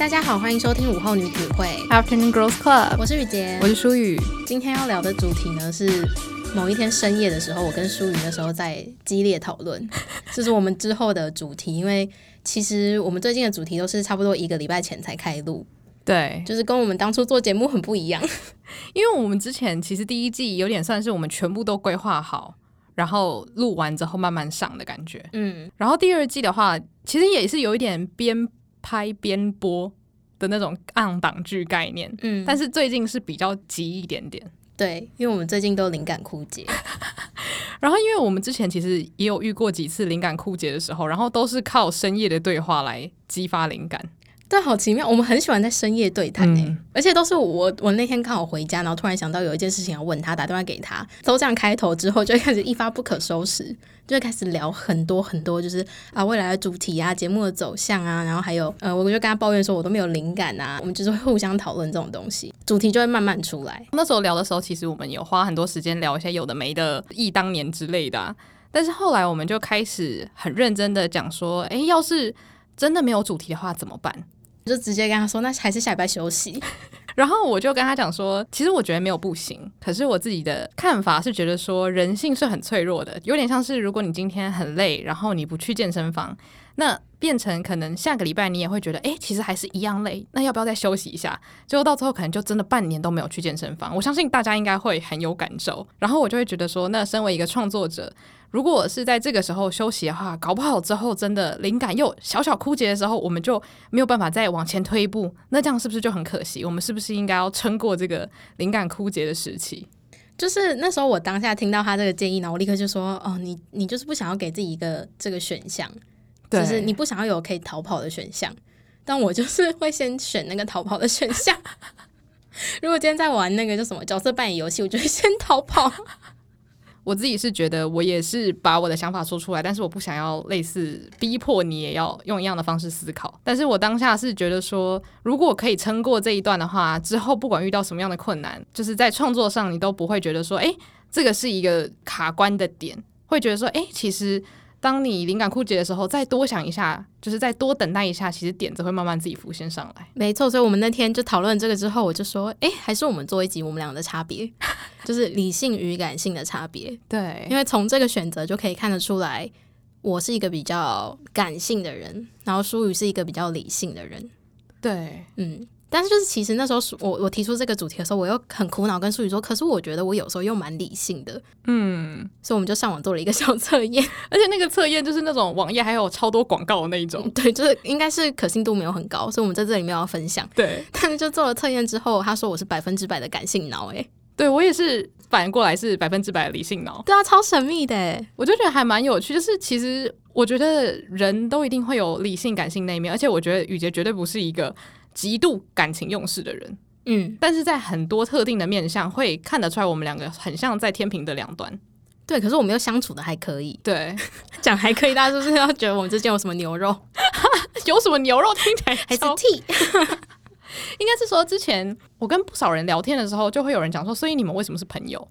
大家好，欢迎收听午后女子会 Afternoon Girls Club，我是雨洁，我是舒雨。今天要聊的主题呢，是某一天深夜的时候，我跟舒雨的时候在激烈讨论，这是我们之后的主题。因为其实我们最近的主题都是差不多一个礼拜前才开录，对，就是跟我们当初做节目很不一样。因为我们之前其实第一季有点算是我们全部都规划好，然后录完之后慢慢上的感觉，嗯。然后第二季的话，其实也是有一点边拍边播的那种暗档剧概念，嗯。但是最近是比较急一点点，对，因为我们最近都灵感枯竭。然后因为我们之前其实也有遇过几次灵感枯竭的时候，然后都是靠深夜的对话来激发灵感。对，好奇妙。我们很喜欢在深夜对谈诶、嗯，而且都是我我那天刚好回家，然后突然想到有一件事情要问他，打电话给他，都这样开头之后，就开始一发不可收拾，就会开始聊很多很多，就是啊未来的主题啊，节目的走向啊，然后还有呃，我就跟他抱怨说我都没有灵感啊，我们就是会互相讨论这种东西，主题就会慢慢出来。那时候聊的时候，其实我们有花很多时间聊一些有的没的忆当年之类的、啊，但是后来我们就开始很认真的讲说，哎，要是真的没有主题的话怎么办？就直接跟他说，那还是下礼拜休息。然后我就跟他讲说，其实我觉得没有不行，可是我自己的看法是觉得说，人性是很脆弱的，有点像是如果你今天很累，然后你不去健身房，那变成可能下个礼拜你也会觉得，哎，其实还是一样累，那要不要再休息一下？最后到最后可能就真的半年都没有去健身房。我相信大家应该会很有感受。然后我就会觉得说，那身为一个创作者。如果是在这个时候休息的话，搞不好之后真的灵感又小小枯竭的时候，我们就没有办法再往前推一步。那这样是不是就很可惜？我们是不是应该要撑过这个灵感枯竭的时期？就是那时候我当下听到他这个建议呢，我立刻就说：“哦，你你就是不想要给自己一个这个选项，就是你不想要有可以逃跑的选项。但我就是会先选那个逃跑的选项。如果今天在玩那个叫什么角色扮演游戏，我就会先逃跑。”我自己是觉得，我也是把我的想法说出来，但是我不想要类似逼迫你也要用一样的方式思考。但是我当下是觉得说，如果可以撑过这一段的话，之后不管遇到什么样的困难，就是在创作上你都不会觉得说，诶，这个是一个卡关的点，会觉得说，诶，其实。当你灵感枯竭的时候，再多想一下，就是再多等待一下，其实点子会慢慢自己浮现上来。没错，所以我们那天就讨论这个之后，我就说，哎，还是我们做一集我们俩的差别，就是理性与感性的差别。对，因为从这个选择就可以看得出来，我是一个比较感性的人，然后舒宇是一个比较理性的人。对，嗯。但是就是其实那时候我我提出这个主题的时候，我又很苦恼跟舒雨说，可是我觉得我有时候又蛮理性的，嗯，所以我们就上网做了一个小测验，而且那个测验就是那种网页还有超多广告的那一种，对，就是应该是可信度没有很高，所以我们在这里没有要分享，对，但是就做了测验之后，他说我是百分之百的感性脑，哎，对我也是反过来是百分之百的理性脑，对啊，超神秘的，我就觉得还蛮有趣，就是其实我觉得人都一定会有理性感性那一面，而且我觉得雨杰绝对不是一个。极度感情用事的人，嗯，但是在很多特定的面相会看得出来，我们两个很像在天平的两端。对，可是我们又相处的还可以。对，讲还可以，大家是不是要觉得我们之间有什么牛肉？有什么牛肉？听起来还是 T？应该是说，之前我跟不少人聊天的时候，就会有人讲说，所以你们为什么是朋友？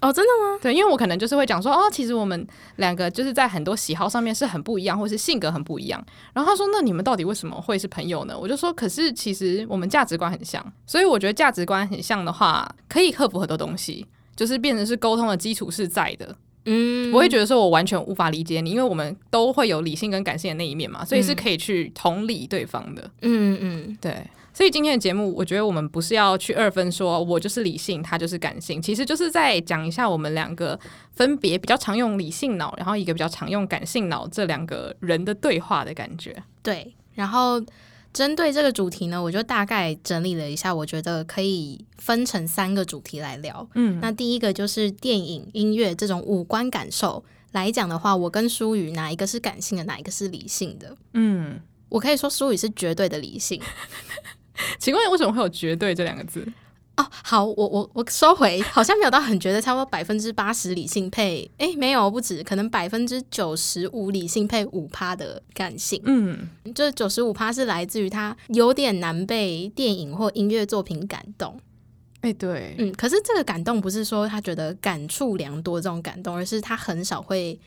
哦，真的吗？对，因为我可能就是会讲说，哦，其实我们两个就是在很多喜好上面是很不一样，或是性格很不一样。然后他说，那你们到底为什么会是朋友呢？我就说，可是其实我们价值观很像，所以我觉得价值观很像的话，可以克服很多东西，就是变成是沟通的基础是在的。嗯，我会觉得说我完全无法理解你，因为我们都会有理性跟感性的那一面嘛，所以是可以去同理对方的。嗯嗯，对。所以今天的节目，我觉得我们不是要去二分说，我就是理性，他就是感性，其实就是在讲一下我们两个分别比较常用理性脑，然后一个比较常用感性脑这两个人的对话的感觉。对，然后针对这个主题呢，我就大概整理了一下，我觉得可以分成三个主题来聊。嗯，那第一个就是电影、音乐这种五官感受来讲的话，我跟舒宇哪一个是感性的，哪一个是理性的？嗯，我可以说舒宇是绝对的理性。请问为什么会有“绝对”这两个字？哦，好，我我我收回，好像没有到很觉得，差不多百分之八十理性配，诶，没有不止，可能百分之九十五理性配五趴的感性。嗯，这九十五趴是来自于他有点难被电影或音乐作品感动。诶，对，嗯，可是这个感动不是说他觉得感触良多这种感动，而是他很少会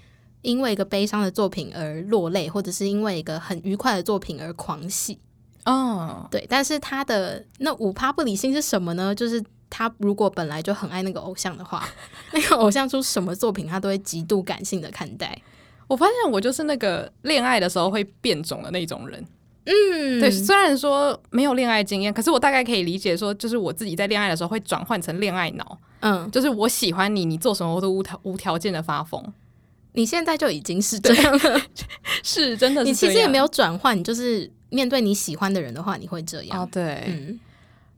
因为一个悲伤的作品而落泪，或者是因为一个很愉快的作品而狂喜。哦，对，但是他的那五趴不理性是什么呢？就是他如果本来就很爱那个偶像的话，那个偶像出什么作品，他都会极度感性的看待。我发现我就是那个恋爱的时候会变种的那种人。嗯，对，虽然说没有恋爱经验，可是我大概可以理解说，就是我自己在恋爱的时候会转换成恋爱脑。嗯，就是我喜欢你，你做什么我都无条无条件的发疯。你现在就已经是这样了，是真的是。你其实也没有转换，你就是面对你喜欢的人的话，你会这样。哦，对，嗯。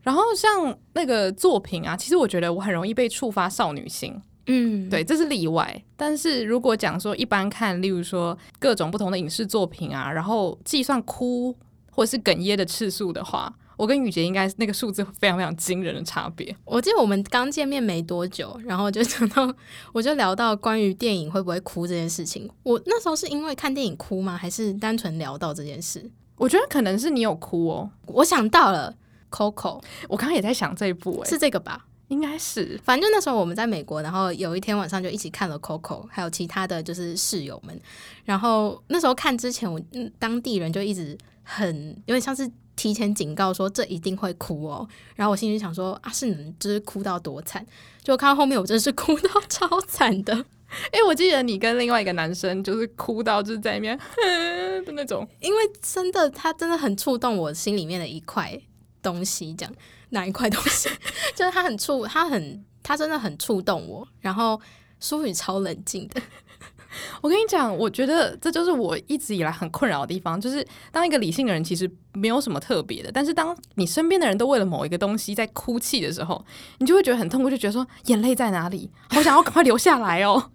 然后像那个作品啊，其实我觉得我很容易被触发少女心。嗯，对，这是例外。但是如果讲说一般看，例如说各种不同的影视作品啊，然后计算哭或者是哽咽的次数的话，我跟雨杰应该那个数字非常非常惊人的差别。我记得我们刚见面没多久，然后就讲到，我就聊到关于电影会不会哭这件事情。我那时候是因为看电影哭吗？还是单纯聊到这件事？我觉得可能是你有哭哦。我想到了，Coco，我刚刚也在想这一部，欸，是这个吧？应该是，反正那时候我们在美国，然后有一天晚上就一起看了 Coco，还有其他的就是室友们。然后那时候看之前，我当地人就一直很有点像是提前警告说这一定会哭哦。然后我心里想说啊，是能就是哭到多惨？就看到后面我真的是哭到 超惨的。哎、欸，我记得你跟另外一个男生就是哭到就是在那边 的那种，因为真的他真的很触动我心里面的一块东西，这样。哪一块东西？就是他很触，他很，他真的很触动我。然后舒宇超冷静的。我跟你讲，我觉得这就是我一直以来很困扰的地方，就是当一个理性的人其实没有什么特别的，但是当你身边的人都为了某一个东西在哭泣的时候，你就会觉得很痛苦，就觉得说眼泪在哪里？好想要赶快流下来哦，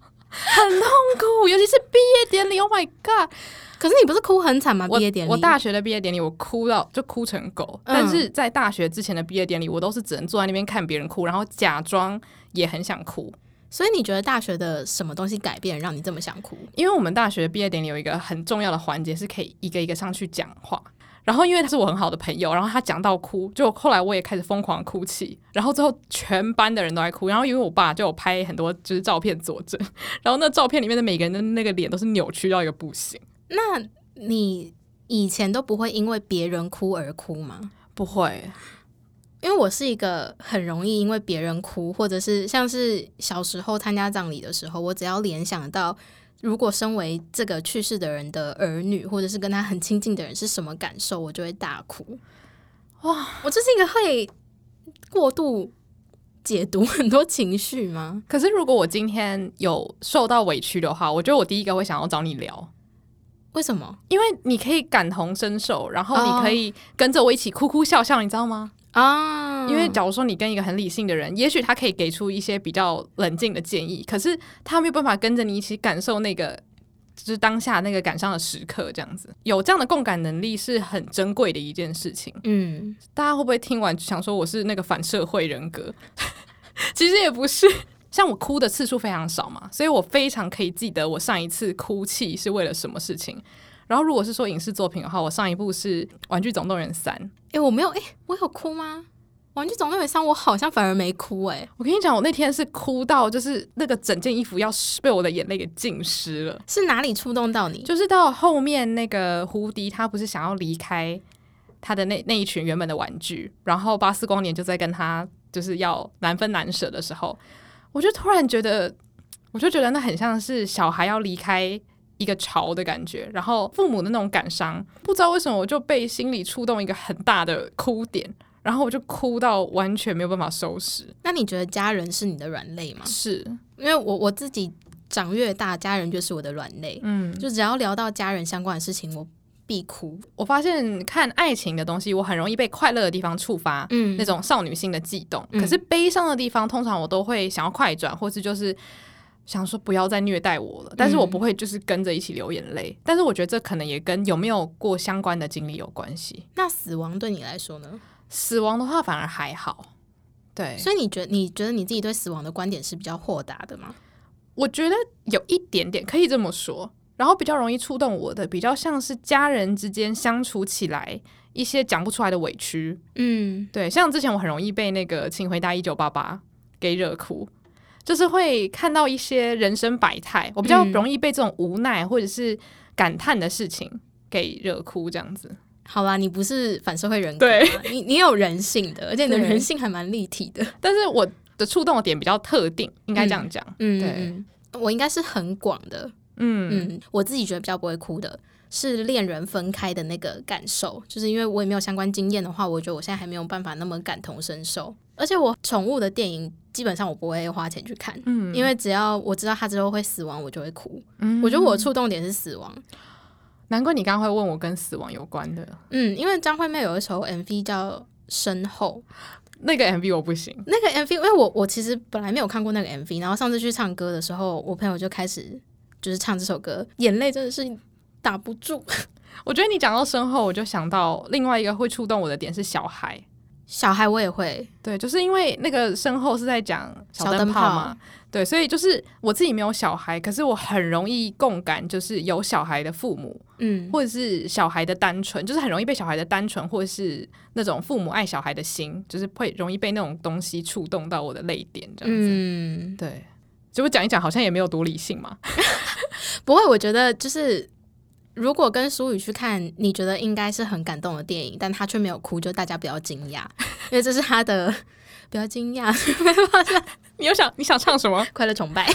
很痛苦，尤其是毕业典礼。Oh my god！可是你不是哭很惨吗？毕业典礼，我大学的毕业典礼，我哭到就哭成狗。嗯。但是在大学之前的毕业典礼，我都是只能坐在那边看别人哭，然后假装也很想哭。所以你觉得大学的什么东西改变让你这么想哭？因为我们大学的毕业典礼有一个很重要的环节，是可以一个一个上去讲话。然后因为他是我很好的朋友，然后他讲到哭，就后来我也开始疯狂哭泣。然后之后全班的人都在哭。然后因为我爸就有拍很多就是照片佐证，然后那照片里面的每个人的那个脸都是扭曲到一个不行。那你以前都不会因为别人哭而哭吗？不会，因为我是一个很容易因为别人哭，或者是像是小时候参加葬礼的时候，我只要联想到如果身为这个去世的人的儿女，或者是跟他很亲近的人是什么感受，我就会大哭。哇，我就是一个会过度解读很多情绪吗？可是如果我今天有受到委屈的话，我觉得我第一个会想要找你聊。为什么？因为你可以感同身受，然后你可以跟着我一起哭哭笑笑，你知道吗？啊、oh.！因为假如说你跟一个很理性的人，也许他可以给出一些比较冷静的建议，可是他没有办法跟着你一起感受那个，就是当下那个感伤的时刻，这样子。有这样的共感能力是很珍贵的一件事情。嗯，大家会不会听完想说我是那个反社会人格？其实也不是。像我哭的次数非常少嘛，所以我非常可以记得我上一次哭泣是为了什么事情。然后如果是说影视作品的话，我上一部是《玩具总动员三》。哎，我没有，哎，我有哭吗？《玩具总动员三》我好像反而没哭。诶，我跟你讲，我那天是哭到就是那个整件衣服要被我的眼泪给浸湿了。是哪里触动到你？就是到后面那个胡迪他不是想要离开他的那那一群原本的玩具，然后巴斯光年就在跟他就是要难分难舍的时候。我就突然觉得，我就觉得那很像是小孩要离开一个潮的感觉，然后父母的那种感伤，不知道为什么我就被心里触动一个很大的哭点，然后我就哭到完全没有办法收拾。那你觉得家人是你的软肋吗？是，因为我我自己长越大，家人就是我的软肋。嗯，就只要聊到家人相关的事情，我。必哭。我发现看爱情的东西，我很容易被快乐的地方触发，嗯，那种少女心的悸动。嗯。可是悲伤的地方，通常我都会想要快转，或是就是想说不要再虐待我了。但是我不会就是跟着一起流眼泪。嗯。但是我觉得这可能也跟有没有过相关的经历有关系。那死亡对你来说呢？死亡的话反而还好。对，所以你觉得你觉得你自己对死亡的观点是比较豁达的吗？我觉得有一点点可以这么说。然后比较容易触动我的，比较像是家人之间相处起来一些讲不出来的委屈。嗯，对，像之前我很容易被那个《请回答一九八八》给惹哭，就是会看到一些人生百态，我比较容易被这种无奈或者是感叹的事情给惹哭，这样子。好啦，你不是反社会人格，对，你你有人性的，而且你的 人性还蛮立体的。但是我的触动的点比较特定，应该这样讲。嗯，对嗯，我应该是很广的。嗯嗯，我自己觉得比较不会哭的是恋人分开的那个感受，就是因为我也没有相关经验的话，我觉得我现在还没有办法那么感同身受。而且我宠物的电影基本上我不会花钱去看，嗯，因为只要我知道它之后会死亡，我就会哭。嗯，我觉得我的触动点是死亡。难怪你刚刚会问我跟死亡有关的。嗯，因为张惠妹有一首 MV 叫《身后》，那个 MV 我不行。那个 MV，因为我我其实本来没有看过那个 MV，然后上次去唱歌的时候，我朋友就开始就是唱这首歌，眼泪真的是打不住。我觉得你讲到身后，我就想到另外一个会触动我的点是小孩。小孩我也会，对，就是因为那个身后是在讲小灯泡嘛。对，所以就是我自己没有小孩，可是我很容易共感，就是有小孩的父母，嗯，或者是小孩的单纯，就是很容易被小孩的单纯，或者是那种父母爱小孩的心，就是会容易被那种东西触动到我的泪点，这样子。嗯，对。结果讲一讲，好像也没有多理性嘛。不会，我觉得就是如果跟苏宇去看，你觉得应该是很感动的电影，但他却没有哭，就大家不要惊讶，因为这是他的。不要惊讶，没有发现。你有想你想唱什么？快乐崇拜。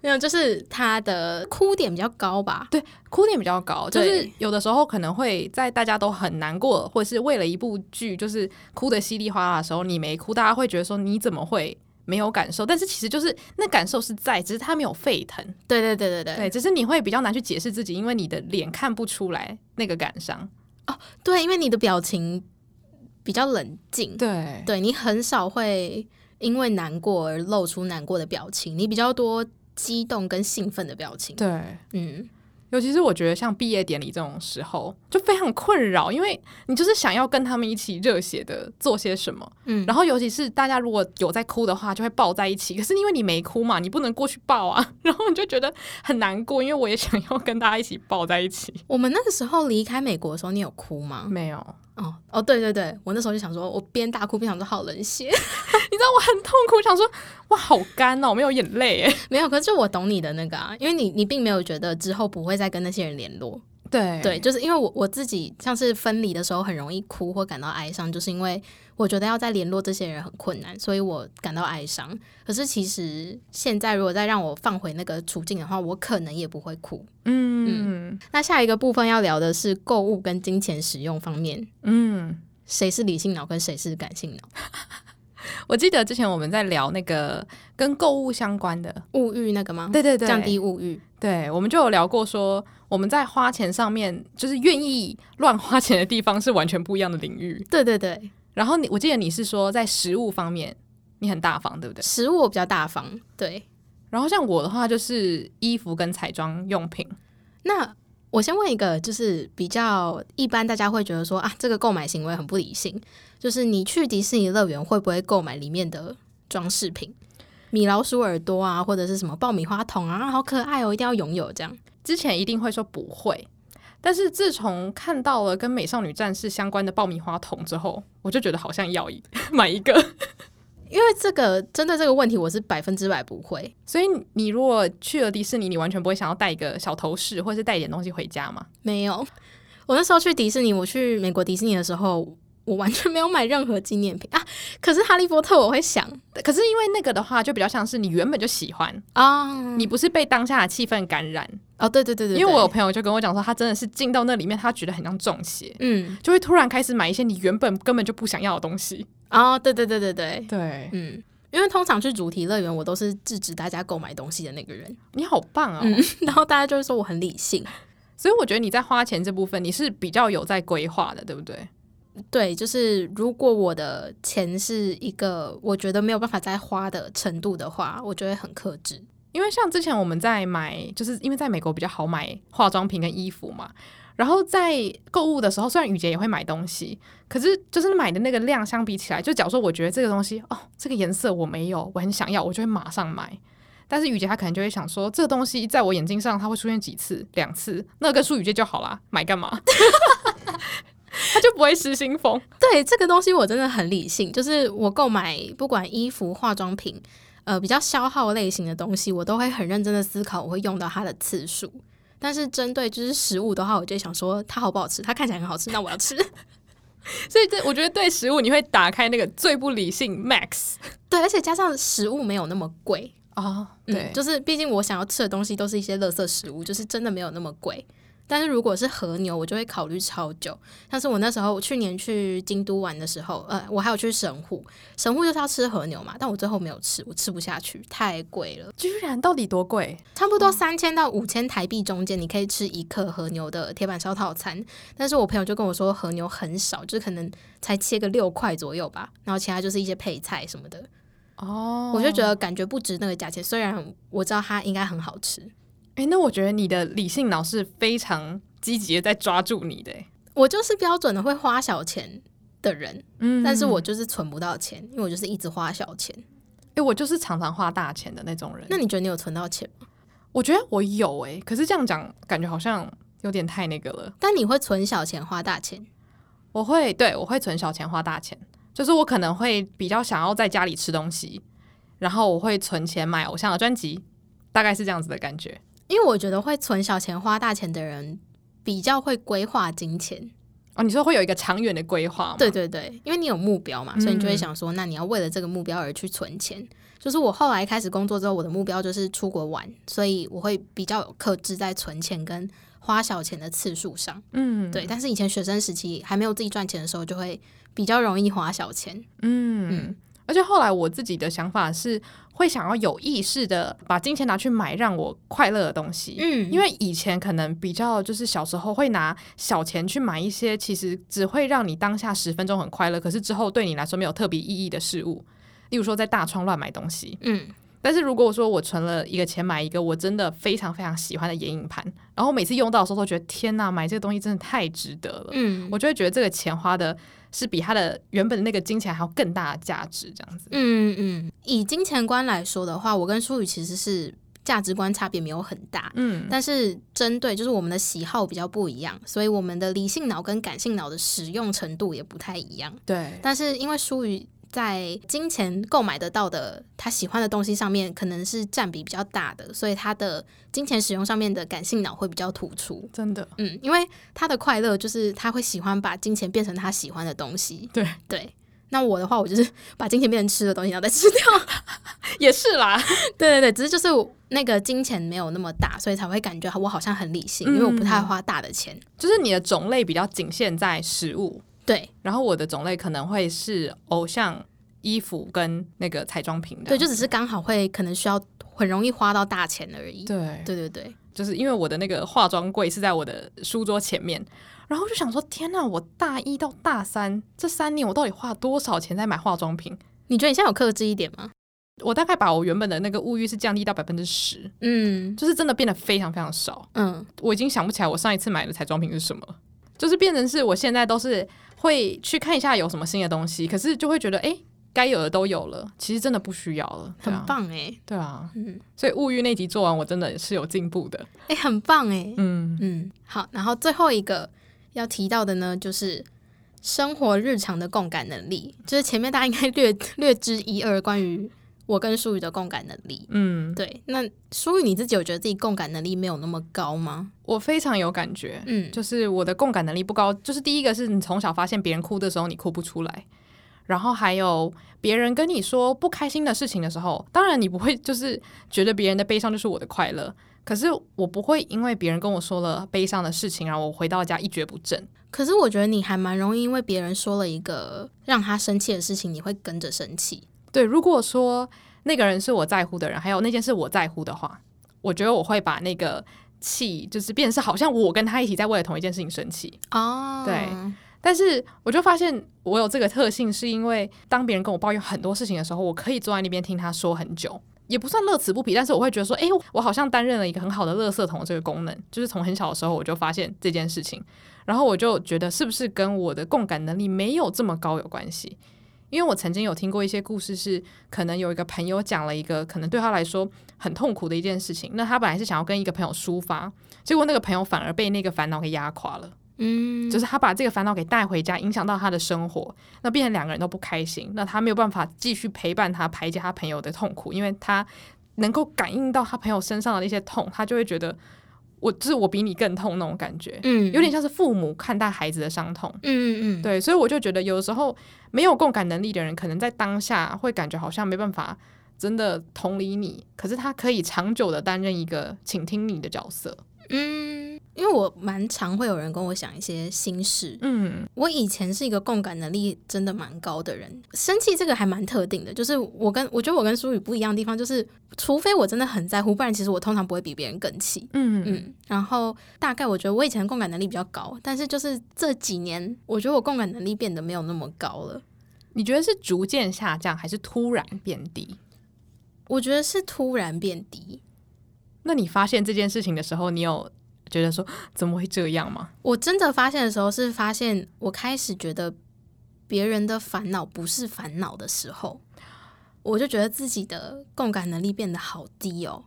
没有，就是他的哭点比较高吧？对，哭点比较高，就是有的时候可能会在大家都很难过，或者是为了一部剧就是哭的稀里哗啦的时候，你没哭，大家会觉得说你怎么会没有感受？但是其实就是那感受是在，只是他没有沸腾。对对对对对，对，只是你会比较难去解释自己，因为你的脸看不出来那个感伤。哦，对，因为你的表情。比较冷静，对，对你很少会因为难过而露出难过的表情，你比较多激动跟兴奋的表情，对，嗯。尤其是我觉得像毕业典礼这种时候，就非常困扰，因为你就是想要跟他们一起热血的做些什么，嗯，然后尤其是大家如果有在哭的话，就会抱在一起。可是因为你没哭嘛，你不能过去抱啊，然后你就觉得很难过，因为我也想要跟大家一起抱在一起。我们那个时候离开美国的时候，你有哭吗？没有。哦哦，对对对，我那时候就想说，我边大哭边想说好冷血，你知道我很痛苦，想说哇好干哦，没有眼泪哎，没有，可是我懂你的那个啊，因为你你并没有觉得之后不会再跟那些人联络。对对，就是因为我我自己像是分离的时候很容易哭或感到哀伤，就是因为我觉得要再联络这些人很困难，所以我感到哀伤。可是其实现在如果再让我放回那个处境的话，我可能也不会哭。嗯嗯。那下一个部分要聊的是购物跟金钱使用方面。嗯，谁是理性脑跟谁是感性脑？我记得之前我们在聊那个跟购物相关的物欲那个吗？对对对，降低物欲。对，我们就有聊过说。我们在花钱上面，就是愿意乱花钱的地方是完全不一样的领域。对对对。然后你，我记得你是说在食物方面你很大方，对不对？食物我比较大方，对。然后像我的话，就是衣服跟彩妆用品。那我先问一个，就是比较一般，大家会觉得说啊，这个购买行为很不理性。就是你去迪士尼乐园会不会购买里面的装饰品，米老鼠耳朵啊，或者是什么爆米花桶啊，好可爱哦，一定要拥有这样。之前一定会说不会，但是自从看到了跟美少女战士相关的爆米花桶之后，我就觉得好像要 买一个。因为这个针对这个问题，我是百分之百不会。所以你如果去了迪士尼，你完全不会想要带一个小头饰，或是带一点东西回家吗？没有。我那时候去迪士尼，我去美国迪士尼的时候。我完全没有买任何纪念品啊！可是哈利波特我会想，可是因为那个的话，就比较像是你原本就喜欢啊，哦、你不是被当下的气氛感染哦。对对对对，因为我有朋友就跟我讲说，他真的是进到那里面，他觉得很像中邪，嗯，就会突然开始买一些你原本根本就不想要的东西哦，对对对对对对，嗯，因为通常去主题乐园，我都是制止大家购买东西的那个人。你好棒啊、哦嗯！然后大家就会说我很理性，所以我觉得你在花钱这部分，你是比较有在规划的，对不对？对，就是如果我的钱是一个我觉得没有办法再花的程度的话，我就会很克制。因为像之前我们在买，就是因为在美国比较好买化妆品跟衣服嘛。然后在购物的时候，虽然雨洁也会买东西，可是就是买的那个量相比起来，就假如说我觉得这个东西哦，这个颜色我没有，我很想要，我就会马上买。但是雨洁她可能就会想说，这个东西在我眼睛上它会出现几次，两次，那跟舒雨洁就好啦，买干嘛？他就不会失心疯。对，这个东西我真的很理性，就是我购买不管衣服、化妆品，呃，比较消耗类型的东西，我都会很认真的思考我会用到它的次数。但是针对就是食物的话，我就想说它好不好吃，它看起来很好吃，那我要吃。所以这我觉得对食物你会打开那个最不理性 max。对，而且加上食物没有那么贵啊，对，嗯，就是毕竟我想要吃的东西都是一些垃圾食物，就是真的没有那么贵。但是如果是和牛，我就会考虑超久。但是我那时候我去年去京都玩的时候，呃，我还有去神户，神户就是要吃和牛嘛，但我最后没有吃，我吃不下去，太贵了。居然到底多贵？差不多三千到五千台币中间，你可以吃一克和牛的铁板烧套餐。但是我朋友就跟我说，和牛很少，就是可能才切个六块左右吧，然后其他就是一些配菜什么的。哦，我就觉得感觉不值那个价钱，虽然我知道它应该很好吃。哎，那我觉得你的理性脑是非常积极的在抓住你的。我就是标准的会花小钱的人，嗯，但是我就是存不到钱，因为我就是一直花小钱。哎，我就是常常花大钱的那种人。那你觉得你有存到钱吗？我觉得我有哎，可是这样讲感觉好像有点太那个了。但你会存小钱花大钱？我会，对，我会存小钱花大钱，就是我可能会比较想要在家里吃东西，然后我会存钱买偶像的专辑，大概是这样子的感觉。因为我觉得会存小钱花大钱的人比较会规划金钱哦。你说会有一个长远的规划吗？对对对，因为你有目标嘛，所以你就会想说，嗯、那你要为了这个目标而去存钱。就是我后来开始工作之后，我的目标就是出国玩，所以我会比较有克制在存钱跟花小钱的次数上。嗯，对。但是以前学生时期还没有自己赚钱的时候，就会比较容易花小钱。嗯。嗯而且后来我自己的想法是，会想要有意识的把金钱拿去买让我快乐的东西。嗯，因为以前可能比较就是小时候会拿小钱去买一些其实只会让你当下十分钟很快乐，可是之后对你来说没有特别意义的事物。例如说在大创乱买东西。嗯，但是如果我说我存了一个钱买一个我真的非常非常喜欢的眼影盘，然后每次用到的时候都觉得天哪，买这个东西真的太值得了。嗯，我就会觉得这个钱花的。是比他的原本的那个金钱还要更大的价值，这样子。嗯嗯，以金钱观来说的话，我跟舒宇其实是价值观差别没有很大。嗯，但是针对就是我们的喜好比较不一样，所以我们的理性脑跟感性脑的使用程度也不太一样。对，但是因为舒宇。在金钱购买得到的他喜欢的东西上面，可能是占比比较大的，所以他的金钱使用上面的感性脑会比较突出。真的，嗯，因为他的快乐就是他会喜欢把金钱变成他喜欢的东西。对对，那我的话，我就是把金钱变成吃的东西，然后再吃掉，也是啦。对对对，只是就是那个金钱没有那么大，所以才会感觉我好像很理性，嗯、因为我不太花大的钱。就是你的种类比较仅限在食物。对，然后我的种类可能会是偶像衣服跟那个彩妆品的，对，就只是刚好会可能需要很容易花到大钱而已。对，对对对，就是因为我的那个化妆柜是在我的书桌前面，然后就想说，天呐，我大一到大三这三年，我到底花多少钱在买化妆品？你觉得你现在有克制一点吗？我大概把我原本的那个物欲是降低到百分之十，嗯，就是真的变得非常非常少，嗯，我已经想不起来我上一次买的彩妆品是什么。就是变成是我现在都是会去看一下有什么新的东西，可是就会觉得哎，该有的都有了，其实真的不需要了，很棒哎、欸，对啊，嗯，所以物欲那集做完，我真的是有进步的，哎，很棒哎，嗯。嗯，好，然后最后一个要提到的呢，就是生活日常的共感能力，就是前面大家应该略略知一二关于。我跟舒宇的共感能力，嗯，对。那舒宇你自己有觉得自己共感能力没有那么高吗？我非常有感觉，嗯，就是我的共感能力不高。就是第一个是你从小发现别人哭的时候你哭不出来，然后还有别人跟你说不开心的事情的时候，当然你不会就是觉得别人的悲伤就是我的快乐。可是我不会因为别人跟我说了悲伤的事情，然后我回到家一蹶不振。可是我觉得你还蛮容易因为别人说了一个让他生气的事情，你会跟着生气。对，如果说那个人是我在乎的人，还有那件事我在乎的话，我觉得我会把那个气，就是变成是好像我跟他一起在为了同一件事情生气哦。对，但是我就发现我有这个特性，是因为当别人跟我抱怨很多事情的时候，我可以坐在那边听他说很久，也不算乐此不疲，但是我会觉得说，哎，我好像担任了一个很好的垃圾桶这个功能，就是从很小的时候我就发现这件事情，然后我就觉得是不是跟我的共感能力没有这么高有关系。因为我曾经有听过一些故事，是可能有一个朋友讲了一个可能对他来说很痛苦的一件事情，那他本来是想要跟一个朋友抒发，结果那个朋友反而被那个烦恼给压垮了，嗯，就是他把这个烦恼给带回家，影响到他的生活，那变成两个人都不开心，那他没有办法继续陪伴他，排解他朋友的痛苦，因为他能够感应到他朋友身上的那些痛，他就会觉得我就是我比你更痛那种感觉，嗯，有点像是父母看待孩子的伤痛，嗯嗯嗯，对，所以我就觉得有的时候没有共感能力的人，可能在当下会感觉好像没办法真的同理你，可是他可以长久的担任一个倾听你的角色，嗯。因为我蛮常会有人跟我讲一些心事，嗯，我以前是一个共感能力真的蛮高的人，生气这个还蛮特定的，就是我跟我觉得我跟淑宇不一样的地方，就是除非我真的很在乎，不然其实我通常不会比别人更气，嗯嗯，然后大概我觉得我以前共感能力比较高，但是就是这几年我觉得我共感能力变得没有那么高了，你觉得是逐渐下降还是突然变低？我觉得是突然变低。那你发现这件事情的时候，你有？觉得说怎么会这样吗？我真的发现的时候是发现我开始觉得别人的烦恼不是烦恼的时候，我就觉得自己的共感能力变得好低哦。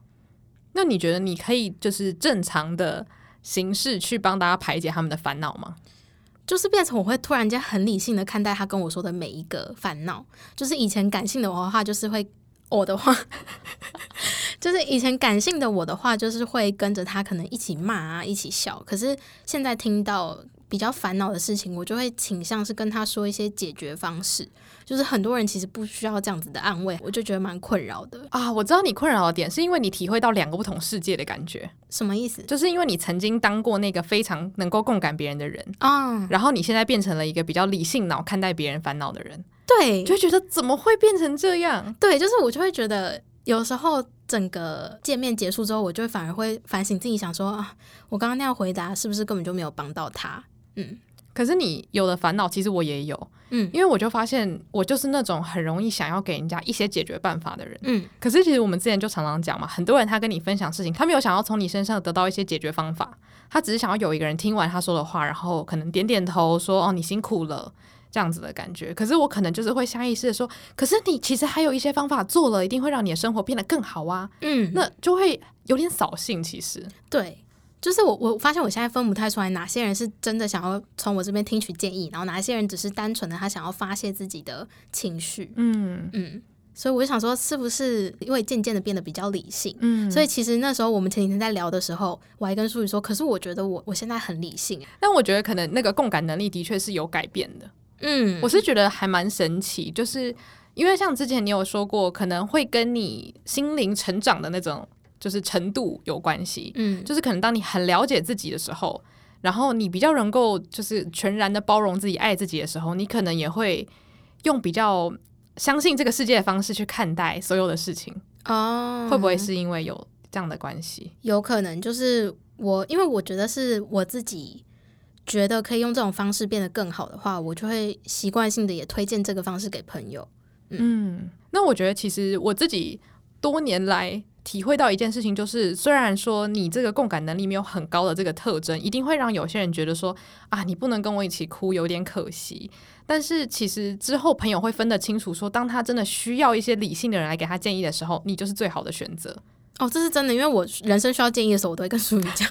那你觉得你可以就是正常的形式去帮大家排解他们的烦恼吗？就是变成我会突然间很理性的看待他跟我说的每一个烦恼，就是以前感性的话就是会我的话。就是以前感性的我的话，就是会跟着他可能一起骂啊，一起笑。可是现在听到比较烦恼的事情，我就会倾向是跟他说一些解决方式。就是很多人其实不需要这样子的安慰，我就觉得蛮困扰的啊。我知道你困扰的点是因为你体会到两个不同世界的感觉。什么意思？就是因为你曾经当过那个非常能够共感别人的人啊，嗯，然后你现在变成了一个比较理性脑看待别人烦恼的人。对，就会觉得怎么会变成这样？对，就是我就会觉得有时候。整个见面结束之后，我就反而会反省自己，想说啊，我刚刚那样回答是不是根本就没有帮到他？嗯，可是你有的烦恼，其实我也有，嗯，因为我就发现我就是那种很容易想要给人家一些解决办法的人，嗯。可是其实我们之前就常常讲嘛，很多人他跟你分享事情，他没有想要从你身上得到一些解决方法，他只是想要有一个人听完他说的话，然后可能点点头说哦，你辛苦了。这样子的感觉，可是我可能就是会下意识的说，可是你其实还有一些方法做了，一定会让你的生活变得更好啊。嗯，那就会有点扫兴。其实，对，就是我我发现我现在分不太出来，哪些人是真的想要从我这边听取建议，然后哪些人只是单纯的他想要发泄自己的情绪。嗯嗯，所以我就想说，是不是因为渐渐的变得比较理性？嗯，所以其实那时候我们前几天在聊的时候，我还跟淑宇说，可是我觉得我我现在很理性。但我觉得可能那个共感能力的确是有改变的。嗯，我是觉得还蛮神奇，就是因为像之前你有说过，可能会跟你心灵成长的那种就是程度有关系。嗯，就是可能当你很了解自己的时候，然后你比较能够就是全然的包容自己、爱自己的时候，你可能也会用比较相信这个世界的方式去看待所有的事情。哦，会不会是因为有这样的关系？有可能，就是我因为我觉得是我自己。觉得可以用这种方式变得更好的话，我就会习惯性的也推荐这个方式给朋友。嗯，嗯，那我觉得其实我自己多年来体会到一件事情，就是虽然说你这个共感能力没有很高的这个特征，一定会让有些人觉得说啊，你不能跟我一起哭，有点可惜。但是其实之后朋友会分得清楚，说当他真的需要一些理性的人来给他建议的时候，你就是最好的选择。哦，这是真的，因为我人生需要建议的时候，我都会跟淑宇讲。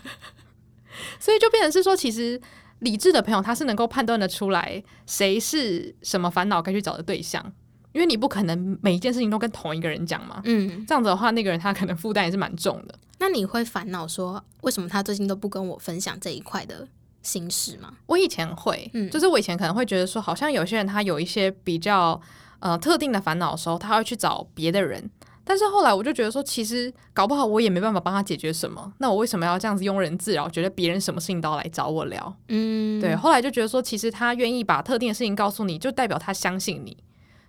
所以就变成是说，其实。理智的朋友，他是能够判断的出来谁是什么烦恼该去找的对象，因为你不可能每一件事情都跟同一个人讲嘛。嗯，这样子的话，那个人他可能负担也是蛮重的。那你会烦恼说，为什么他最近都不跟我分享这一块的心事吗？我以前会，嗯，就是我以前可能会觉得说，好像有些人他有一些比较呃特定的烦恼的时候，他会去找别的人。但是后来我就觉得说，其实搞不好我也没办法帮他解决什么，那我为什么要这样子庸人自扰？觉得别人什么事情都要来找我聊，嗯，对。后来就觉得说，其实他愿意把特定的事情告诉你，就代表他相信你，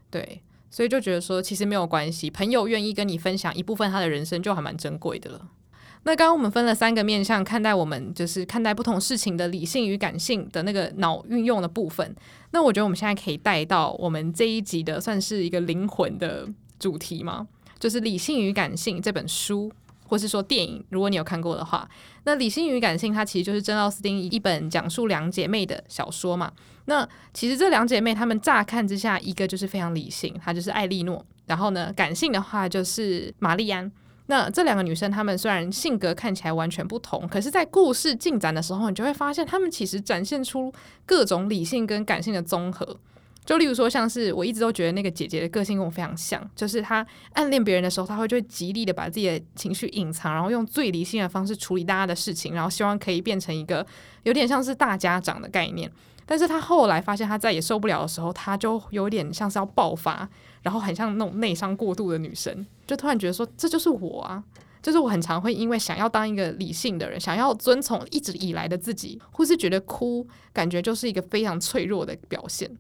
对。所以就觉得说，其实没有关系，朋友愿意跟你分享一部分他的人生，就还蛮珍贵的了。那刚刚我们分了三个面向看待我们，就是看待不同事情的理性与感性的那个脑运用的部分。那我觉得我们现在可以带到我们这一集的算是一个灵魂的主题吗？就是《理性与感性》这本书，或是说电影，如果你有看过的话，那《理性与感性》它其实就是珍奥斯汀一本讲述两姐妹的小说嘛。那其实这两姐妹她们乍看之下，一个就是非常理性，她就是艾莉诺；然后呢，感性的话就是玛丽安。那这两个女生，她们虽然性格看起来完全不同，可是，在故事进展的时候，你就会发现，她们其实展现出各种理性跟感性的综合。就例如说，像是我一直都觉得那个姐姐的个性跟我非常像，就是她暗恋别人的时候，她会就会极力的把自己的情绪隐藏，然后用最理性的方式处理大家的事情，然后希望可以变成一个有点像是大家长的概念。但是她后来发现，她再也受不了的时候，她就有点像是要爆发，然后很像那种内伤过度的女生，就突然觉得说，这就是我啊，就是我很常会因为想要当一个理性的人，想要遵从一直以来的自己，或是觉得哭，感觉就是一个非常脆弱的表现。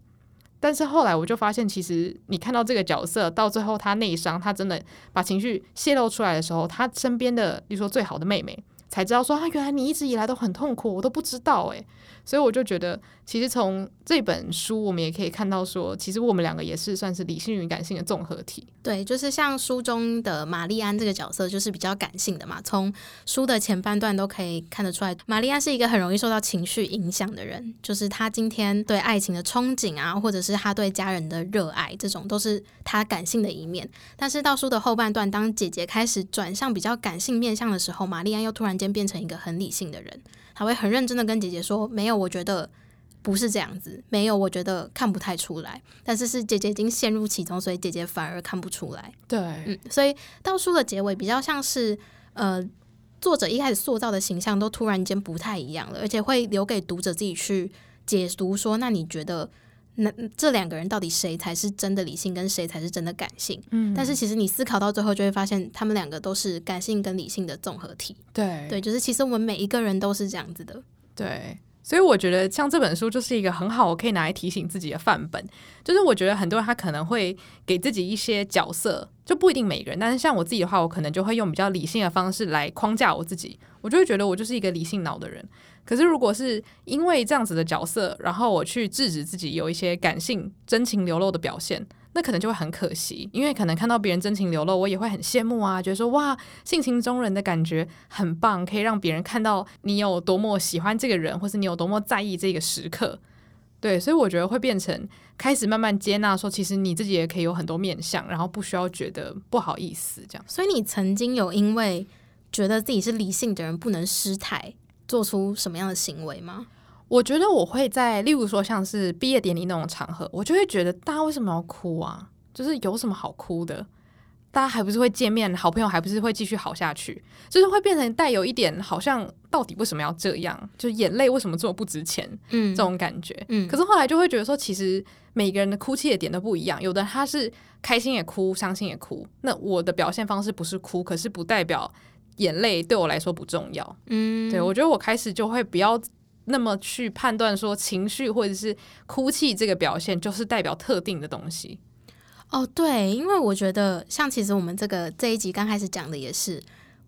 但是后来我就发现，其实你看到这个角色到最后他内伤，他真的把情绪泄露出来的时候，他身边的，比如说最好的妹妹，才知道说啊，原来你一直以来都很痛苦，我都不知道诶。所以我就觉得，其实从这本书我们也可以看到说，其实我们两个也是算是理性与感性的综合体。对，就是像书中的玛丽安这个角色，就是比较感性的嘛。从书的前半段都可以看得出来，玛丽安是一个很容易受到情绪影响的人。就是她今天对爱情的憧憬啊，或者是她对家人的热爱，这种都是她感性的一面。但是到书的后半段，当姐姐开始转向比较感性面向的时候，玛丽安又突然间变成一个很理性的人。他会很认真的跟姐姐说：“没有，我觉得不是这样子。没有，我觉得看不太出来。但是是姐姐已经陷入其中，所以姐姐反而看不出来。对，嗯，所以到书的结尾比较像是，呃，作者一开始塑造的形象都突然间不太一样了，而且会留给读者自己去解读。说，那你觉得？”那这两个人到底谁才是真的理性，跟谁才是真的感性？嗯，但是其实你思考到最后，就会发现他们两个都是感性跟理性的综合体。对对，就是其实我们每一个人都是这样子的。对，所以我觉得像这本书就是一个很好，我可以拿来提醒自己的范本。就是我觉得很多人他可能会给自己一些角色，就不一定每个人，但是像我自己的话，我可能就会用比较理性的方式来框架我自己。我就会觉得我就是一个理性脑的人。可是，如果是因为这样子的角色，然后我去制止自己有一些感性、真情流露的表现，那可能就会很可惜。因为可能看到别人真情流露，我也会很羡慕啊，觉得说哇，性情中人的感觉很棒，可以让别人看到你有多么喜欢这个人，或是你有多么在意这个时刻。对，所以我觉得会变成开始慢慢接纳，说其实你自己也可以有很多面相，然后不需要觉得不好意思这样。所以你曾经有因为觉得自己是理性的人不能失态，做出什么样的行为吗？我觉得我会在，例如说像是毕业典礼那种场合，我就会觉得大家为什么要哭啊？就是有什么好哭的？大家还不是会见面，好朋友还不是会继续好下去？就是会变成带有一点好像到底为什么要这样？就是眼泪为什么这么不值钱？嗯，这种感觉。嗯，可是后来就会觉得说，其实每个人的哭泣的点都不一样，有的他是开心也哭，伤心也哭。那我的表现方式不是哭，可是不代表。眼泪对我来说不重要，嗯，对，我觉得我开始就会不要那么去判断说情绪或者是哭泣这个表现就是代表特定的东西。哦，对，因为我觉得像其实我们这个这一集刚开始讲的也是，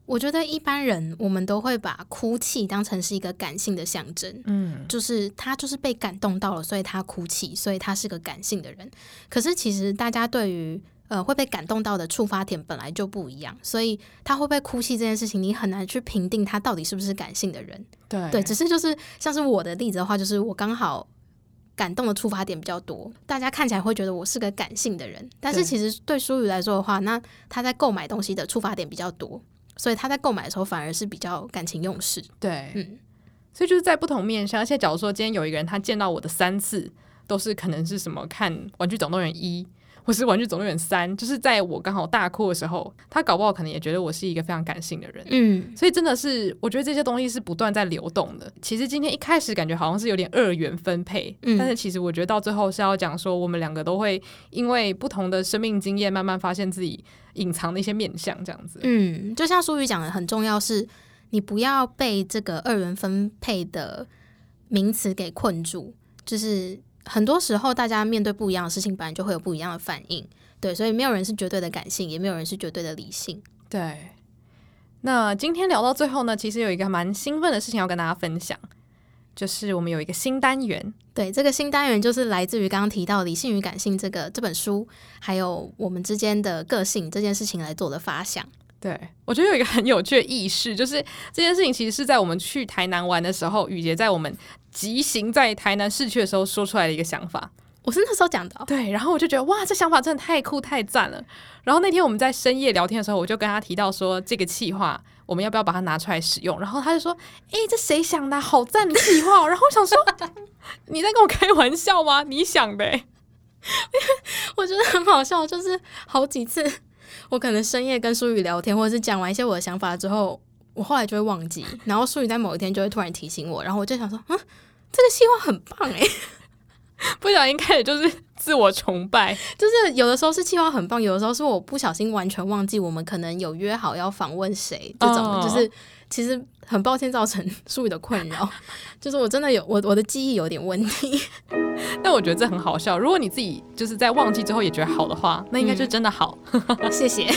我觉得一般人我们都会把哭泣当成是一个感性的象征，嗯，就是他就是被感动到了，所以他哭泣，所以他是个感性的人。可是其实大家对于呃，会被感动到的触发点本来就不一样，所以他会不会哭泣这件事情，你很难去评定他到底是不是感性的人。对对，只是就是像是我的例子的话，就是我刚好感动的触发点比较多，大家看起来会觉得我是个感性的人，但是其实对舒宇来说的话，那他在购买东西的触发点比较多，所以他在购买的时候反而是比较感情用事。对，嗯，所以就是在不同面向，而且假如说今天有一个人他见到我的三次都是可能是什么看《玩具总动员一》。我是玩具总动员三，就是在我刚好大哭的时候，他搞不好可能也觉得我是一个非常感性的人，嗯，所以真的是我觉得这些东西是不断在流动的。其实今天一开始感觉好像是有点二元分配，嗯，但是其实我觉得到最后是要讲说，我们两个都会因为不同的生命经验，慢慢发现自己隐藏的一些面相，这样子。嗯，就像苏宇讲的，很重要是，你不要被这个二元分配的名词给困住，就是。很多时候，大家面对不一样的事情，本来就会有不一样的反应，对，所以没有人是绝对的感性，也没有人是绝对的理性，对。那今天聊到最后呢，其实有一个蛮兴奋的事情要跟大家分享，就是我们有一个新单元，对，这个新单元就是来自于刚刚提到《理性与感性》这个这本书，还有我们之间的个性这件事情来做的发想。对，我觉得有一个很有趣的意识，就是这件事情其实是在我们去台南玩的时候，雨杰在我们疾行在台南市区的时候说出来的一个想法。我是那时候讲的哦。对，然后我就觉得哇，这想法真的太酷太赞了。然后那天我们在深夜聊天的时候，我就跟他提到说，这个企划我们要不要把它拿出来使用？然后他就说：“哎，这谁想的？好赞的企划！” 然后我想说：“你在跟我开玩笑吗？你想呗。”我觉得很好笑，就是好几次我可能深夜跟舒宇聊天，或者是讲完一些我的想法之后，我后来就会忘记，然后淑宇在某一天就会突然提醒我，然后我就想说，嗯，这个计划很棒哎，不小心开始就是自我崇拜，就是有的时候是计划很棒，有的时候是我不小心完全忘记我们可能有约好要访问谁，这种、oh. 就是其实很抱歉造成 淑宇的困扰，就是我真的有我我的记忆有点问题。但我觉得这很好笑。如果你自己就是在忘记之后也觉得好的话，那应该就真的好。嗯、谢谢。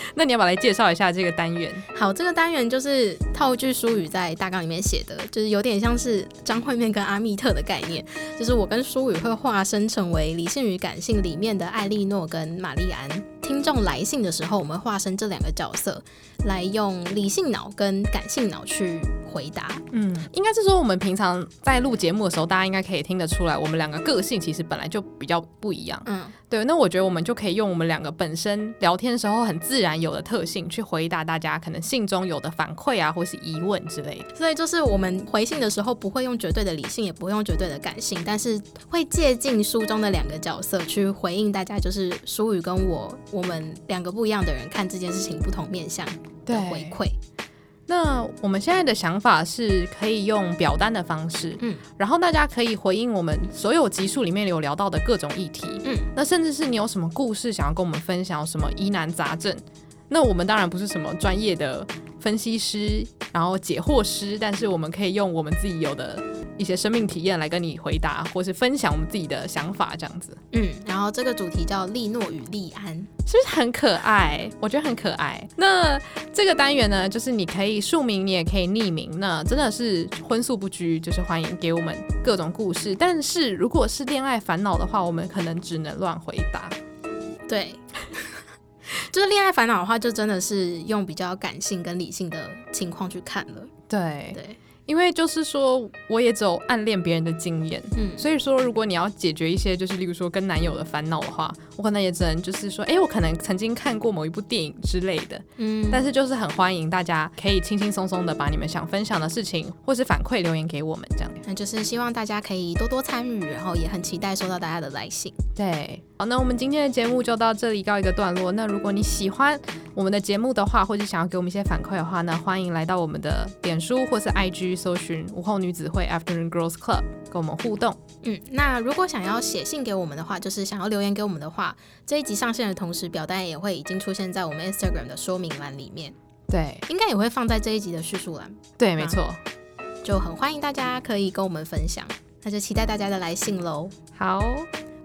那你要不要来介绍一下这个单元？好，这个单元就是套句书语在大纲里面写的，就是有点像是张惠妹跟阿密特的概念，就是我跟舒宇会化身成为《理性与感性》里面的艾莉诺跟玛丽安。听众来信的时候，我们化身这两个角色，来用理性脑跟感性脑去回答。嗯，应该是说我们平常在录节目的时候，大家应该可以听得出来，我们两个个性其实本来就比较不一样。嗯，对。那我觉得我们就可以用我们两个本身聊天的时候很自然有的特性，去回答大家可能信中有的反馈啊，或是疑问之类的。所以就是我们回信的时候，不会用绝对的理性，也不会用绝对的感性，但是会借鉴书中的两个角色去回应大家，就是舒宇跟我。我们两个不一样的人看这件事情不同面向的回馈。那我们现在的想法是可以用表单的方式，嗯，然后大家可以回应我们所有集数里面有聊到的各种议题，嗯，那甚至是你有什么故事想要跟我们分享，有什么疑难杂症，那我们当然不是什么专业的分析师，然后解惑师，但是我们可以用我们自己有的。一些生命体验来跟你回答，或是分享我们自己的想法，这样子。嗯，然后这个主题叫利诺与利安，是不是很可爱？我觉得很可爱。那这个单元呢，就是你可以署名，你也可以匿名，那真的是荤素不拘，就是欢迎给我们各种故事。但是如果是恋爱烦恼的话，我们可能只能乱回答。对，就是恋爱烦恼的话，就真的是用比较感性跟理性的情况去看了。对对。因为就是说，我也只有暗恋别人的经验，嗯，所以说，如果你要解决一些，就是例如说跟男友的烦恼的话，我可能也只能就是说，哎，我可能曾经看过某一部电影之类的，嗯，但是就是很欢迎大家可以轻轻松松的把你们想分享的事情或是反馈留言给我们，这样，那就是希望大家可以多多参与，然后也很期待收到大家的来信。对，好，那我们今天的节目就到这里告一个段落。那如果你喜欢我们的节目的话，或者想要给我们一些反馈的话，呢欢迎来到我们的点书或是 IG。搜寻午后女子会 Afternoon Girls Club，跟我们互动。嗯，那如果想要写信给我们的话，就是想要留言给我们的话，这一集上线的同时，表单也会已经出现在我们 Instagram 的说明栏里面。对，应该也会放在这一集的叙述栏。对，没错，就很欢迎大家可以跟我们分享。那就期待大家的来信喽。好，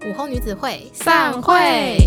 午后女子会散会。